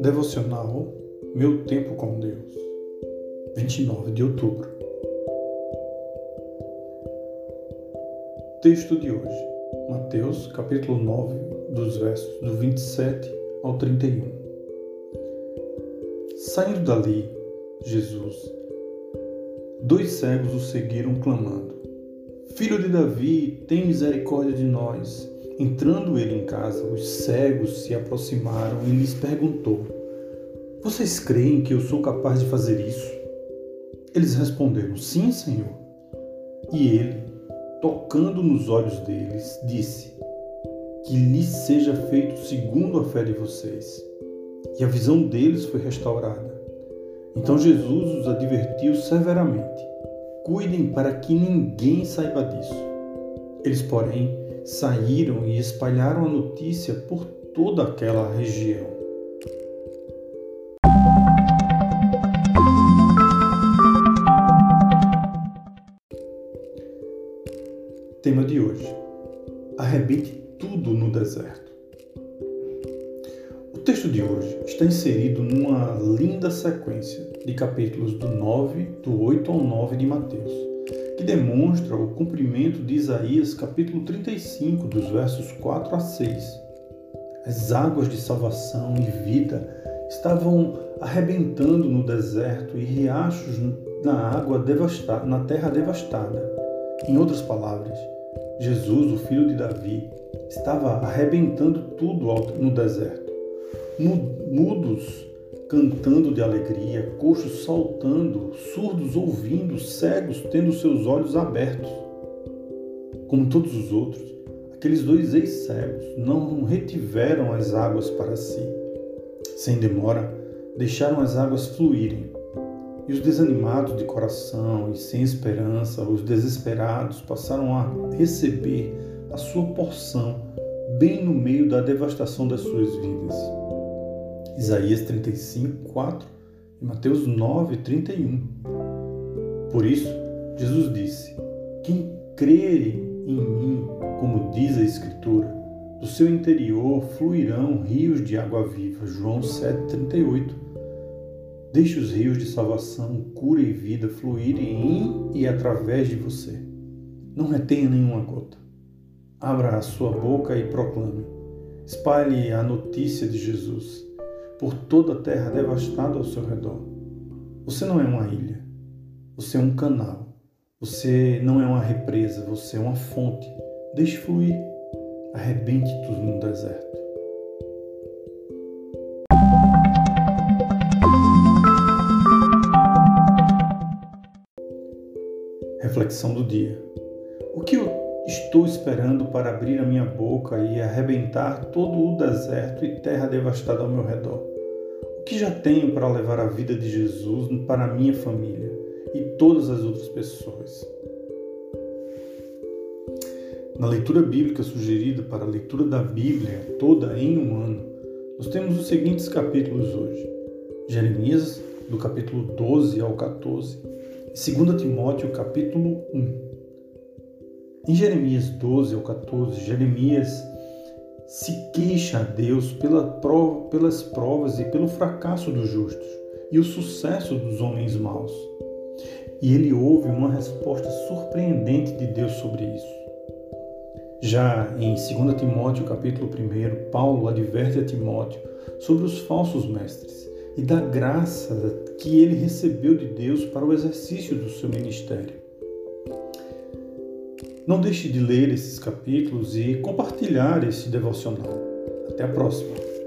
Devocional Meu Tempo com Deus, 29 de outubro. Texto de hoje, Mateus, capítulo 9, dos versos do 27 ao 31. Saindo dali, Jesus, dois cegos o seguiram clamando: Filho de Davi, tem misericórdia de nós. Entrando ele em casa, os cegos se aproximaram e lhes perguntou: Vocês creem que eu sou capaz de fazer isso? Eles responderam: Sim, Senhor. E ele, tocando nos olhos deles, disse: Que lhes seja feito segundo a fé de vocês. E a visão deles foi restaurada. Então Jesus os advertiu severamente: Cuidem para que ninguém saiba disso. Eles, porém, saíram e espalharam a notícia por toda aquela região. Tema de hoje: Arrebente tudo no deserto. O texto de hoje está inserido numa linda sequência de capítulos do 9, do 8 ao 9 de Mateus que demonstra o cumprimento de Isaías capítulo 35, dos versos 4 a 6. As águas de salvação e vida estavam arrebentando no deserto e riachos na água devastada, na terra devastada. Em outras palavras, Jesus, o filho de Davi, estava arrebentando tudo no deserto. Mudos cantando de alegria, coxos saltando, surdos ouvindo, cegos tendo seus olhos abertos. Como todos os outros, aqueles dois ex-cegos não retiveram as águas para si. Sem demora, deixaram as águas fluírem. E os desanimados de coração e sem esperança, os desesperados, passaram a receber a sua porção bem no meio da devastação das suas vidas. Isaías 35, 4 e Mateus 9, 31. Por isso, Jesus disse: Quem crer em mim, como diz a Escritura, do seu interior fluirão rios de água viva. João 7, 38. Deixe os rios de salvação, cura e vida fluírem em e através de você. Não retenha nenhuma gota. Abra a sua boca e proclame. Espalhe a notícia de Jesus por toda a terra devastada ao seu redor. Você não é uma ilha, você é um canal, você não é uma represa, você é uma fonte. Deixe fluir, arrebente tudo no deserto. Reflexão do dia. O que eu Estou esperando para abrir a minha boca e arrebentar todo o deserto e terra devastada ao meu redor. O que já tenho para levar a vida de Jesus para a minha família e todas as outras pessoas? Na leitura bíblica sugerida para a leitura da Bíblia toda em um ano, nós temos os seguintes capítulos hoje: Jeremias, do capítulo 12 ao 14, e 2 Timóteo, capítulo 1. Em Jeremias 12 ao 14, Jeremias se queixa a Deus pela prova, pelas provas e pelo fracasso dos justos e o sucesso dos homens maus. E ele ouve uma resposta surpreendente de Deus sobre isso. Já em 2 Timóteo capítulo 1, Paulo adverte a Timóteo sobre os falsos mestres e da graça que ele recebeu de Deus para o exercício do seu ministério. Não deixe de ler esses capítulos e compartilhar esse devocional. Até a próxima!